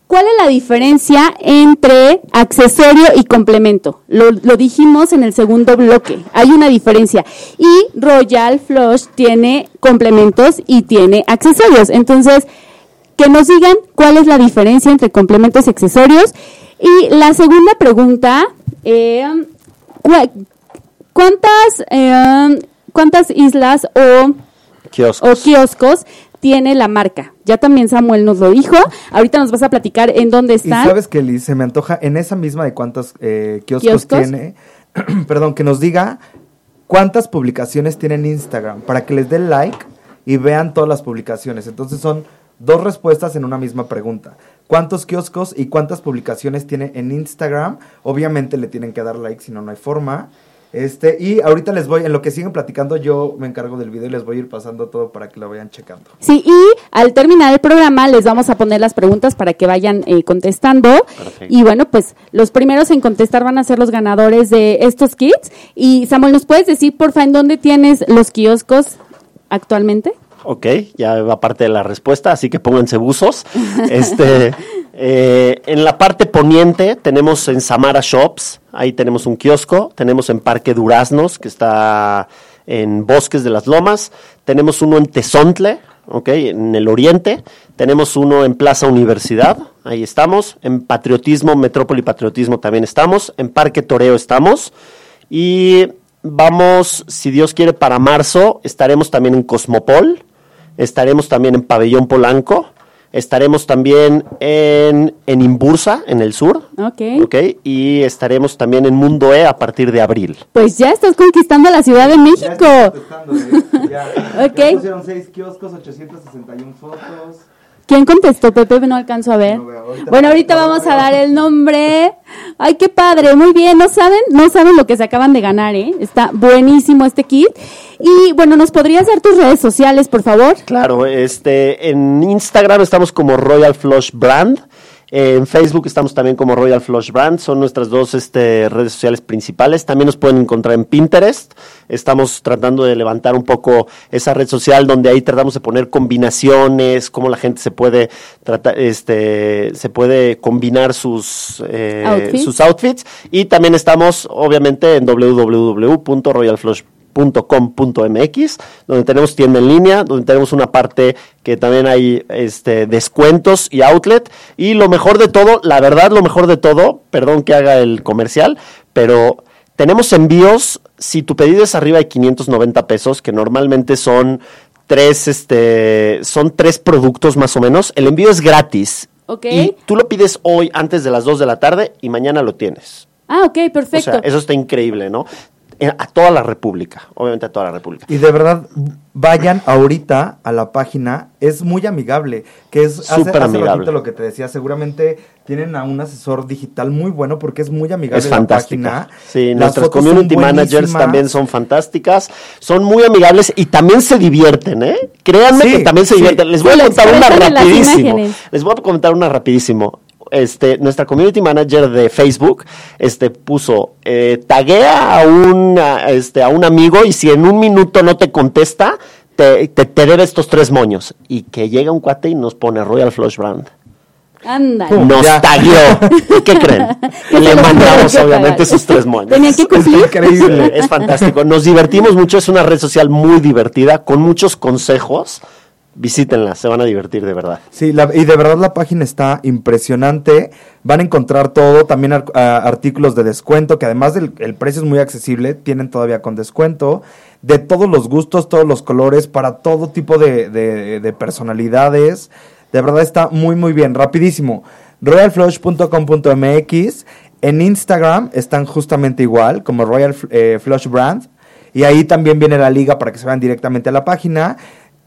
¿Cuál es la diferencia entre accesorio y complemento? Lo, lo dijimos en el segundo bloque. Hay una diferencia. Y Royal Flush tiene complementos y tiene accesorios. Entonces, que nos digan cuál es la diferencia entre complementos y accesorios. Y la segunda pregunta, eh, ¿cuántas, eh, ¿cuántas islas o, Kioscos. o kioscos tiene la marca? Ya también Samuel nos lo dijo. Ahorita nos vas a platicar en dónde Y están. sabes que Liz, se me antoja en esa misma de cuántos eh, kioscos, ¿Kioscos? tiene, perdón, que nos diga cuántas publicaciones tiene en Instagram para que les den like y vean todas las publicaciones. Entonces son dos respuestas en una misma pregunta. ¿Cuántos kioscos y cuántas publicaciones tiene en Instagram? Obviamente le tienen que dar like, si no, no hay forma. Este, y ahorita les voy, en lo que siguen platicando, yo me encargo del video y les voy a ir pasando todo para que lo vayan checando. Sí, y al terminar el programa les vamos a poner las preguntas para que vayan eh, contestando. Perfecto. Y bueno, pues los primeros en contestar van a ser los ganadores de estos kits. Y Samuel, ¿nos puedes decir, porfa, en dónde tienes los kioscos actualmente? Ok, ya va parte de la respuesta, así que pónganse buzos. Este, eh, en la parte poniente tenemos en Samara Shops, ahí tenemos un kiosco, tenemos en Parque Duraznos, que está en Bosques de las Lomas, tenemos uno en Tezontle, ok, en el oriente, tenemos uno en Plaza Universidad, ahí estamos, en Patriotismo, Metrópoli Patriotismo también estamos, en Parque Toreo estamos, y vamos, si Dios quiere, para marzo estaremos también en Cosmopol, estaremos también en Pabellón Polanco, estaremos también en, en Imbursa, en el sur, Ok. ¿ok? Y estaremos también en Mundo E a partir de abril. Pues ya estás conquistando la Ciudad de México. Ok. Ya pusieron seis kioscos, 861 fotos. ¿Quién contestó, Pepe? No alcanzo a ver. No veo, ahorita- bueno, ahorita vamos a dar el nombre. Ay, qué padre, muy bien. No saben, no saben lo que se acaban de ganar, ¿eh? Está buenísimo este kit. Y bueno, ¿nos podrías dar tus redes sociales, por favor? Claro, este, en Instagram estamos como Royal Flush Brand. En Facebook estamos también como Royal Flush Brand, son nuestras dos este, redes sociales principales. También nos pueden encontrar en Pinterest. Estamos tratando de levantar un poco esa red social donde ahí tratamos de poner combinaciones, cómo la gente se puede tratar, este, se puede combinar sus, eh, Outfits. sus outfits. Y también estamos, obviamente, en www.royalflush.com.mx, donde tenemos tienda en línea, donde tenemos una parte que también hay este, descuentos y outlet. Y lo mejor de todo, la verdad, lo mejor de todo, perdón que haga el comercial, pero tenemos envíos, si tu pedido es arriba de 590 pesos, que normalmente son tres, este, son tres productos más o menos, el envío es gratis. Ok. Y tú lo pides hoy antes de las 2 de la tarde y mañana lo tienes. Ah, ok, perfecto. O sea, eso está increíble, ¿no? A toda la República, obviamente a toda la República. Y de verdad, vayan ahorita a la página, es muy amigable, que es Súper hace amigable. ratito lo que te decía, seguramente tienen a un asesor digital muy bueno porque es muy amigable Es la fantástica. página. Sí, Las nuestras fotos son community managers también son fantásticas, son muy amigables y también se divierten, ¿eh? Créanme Sí, que también se sí. divierten. Les voy a contar una rapidísimo. Les voy a contar una rapidísimo. Este, nuestra community manager de Facebook, este, puso, eh, taguea a un, a, este, a un amigo y si en un minuto no te contesta, te, te, te debe estos tres moños. Y que llega un cuate y nos pone Royal Flush Brand. Ándale. Pum. Nos Ya. tagueó. ¿Y qué creen? Que Le mandamos obviamente sus tres moños. Tenían que cumplir. Increíble. Es fantástico. Nos divertimos mucho. Es una red social muy divertida, con muchos consejos. Visítenla, se van a divertir de verdad. Sí, la- y de verdad la página está impresionante. Van a encontrar todo, también ar- a- artículos de descuento, que además del el precio es muy accesible, tienen todavía con descuento. De todos los gustos, todos los colores, para todo tipo de personalidades. De verdad está muy, muy bien. Rapidísimo. royalflush.com.mx. En Instagram están justamente igual, como Royal eh, Flush Brand. Y ahí también viene la liga para que se vayan directamente a la página.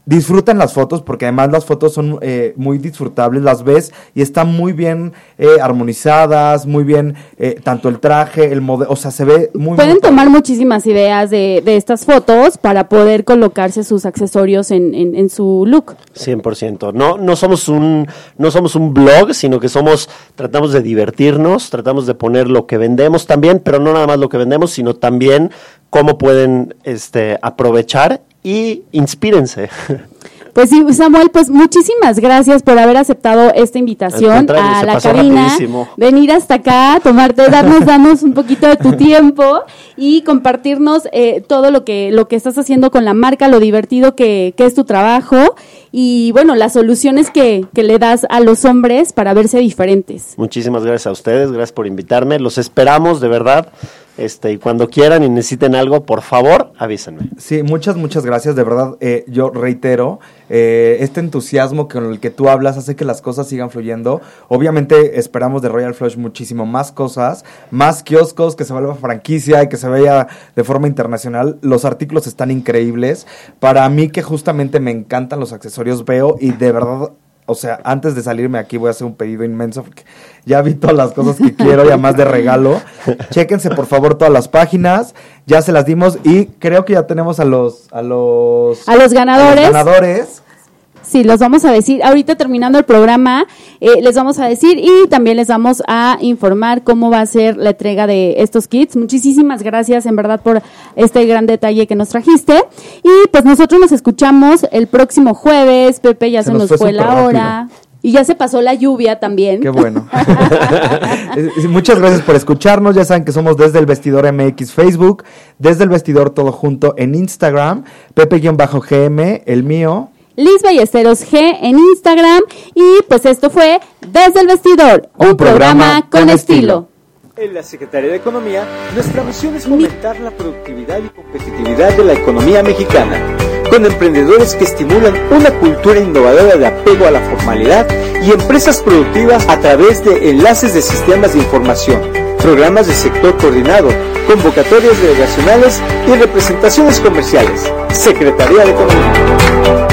Disfruten las fotos porque además las fotos son eh, muy disfrutables, las ves y están muy bien eh, armonizadas, muy bien eh, tanto el traje, el modelo, o sea, se ve muy Pueden muy tomar muchísimas ideas de, de estas fotos para poder colocarse sus accesorios en, en, en su look. 100%. No, no somos un no somos un blog, sino que somos tratamos de divertirnos, tratamos de poner lo que vendemos también, pero no nada más lo que vendemos, sino también cómo pueden este aprovechar y inspírense. Pues sí, Samuel, pues muchísimas gracias por haber aceptado esta invitación a la cabina, rapidísimo. venir hasta acá, tomarte, darnos, darnos un poquito de tu tiempo y compartirnos eh, todo lo que lo que estás haciendo con la marca, lo divertido que, que es tu trabajo y bueno, las soluciones que, que le das a los hombres para verse diferentes. Muchísimas gracias a ustedes, gracias por invitarme. Los esperamos, de verdad. Este, y cuando quieran y necesiten algo, por favor, avísenme. Sí, muchas, muchas gracias. De verdad, eh, yo reitero, eh, este entusiasmo con el que tú hablas hace que las cosas sigan fluyendo. Obviamente esperamos de Royal Flush muchísimo más cosas, más kioscos, que se vuelva franquicia y que se vea de forma internacional. Los artículos están increíbles. Para mí que justamente me encantan los accesorios, veo y de verdad... O sea, antes de salirme aquí voy a hacer un pedido inmenso porque ya vi todas las cosas que quiero y además de regalo. Chéquense por favor todas las páginas, ya se las dimos y creo que ya tenemos a los a los A los ganadores. a los ganadores. Sí, los vamos a decir. Ahorita terminando el programa, eh, les vamos a decir y también les vamos a informar cómo va a ser la entrega de estos kits. Muchísimas gracias, en verdad, por este gran detalle que nos trajiste. Y pues nosotros nos escuchamos el próximo jueves. Pepe, ya se, Se nos fue fue la hora. Y ya se pasó la lluvia también. Qué bueno. Muchas gracias por escucharnos. Ya saben que somos desde el vestidor MX Facebook, desde el vestidor todo junto en Instagram, Pepe-GM, el mío. Liz Ballesteros G en Instagram. Y pues esto fue Desde el Vestidor, un, Un programa programa, con, con estilo. En la Secretaría de Economía, nuestra misión es fomentar la productividad y competitividad de la economía mexicana, con emprendedores que estimulan una cultura innovadora de apego a la formalidad y empresas productivas a través de enlaces de sistemas de información, programas de sector coordinado, convocatorias delegacionales y representaciones comerciales. Secretaría de Economía.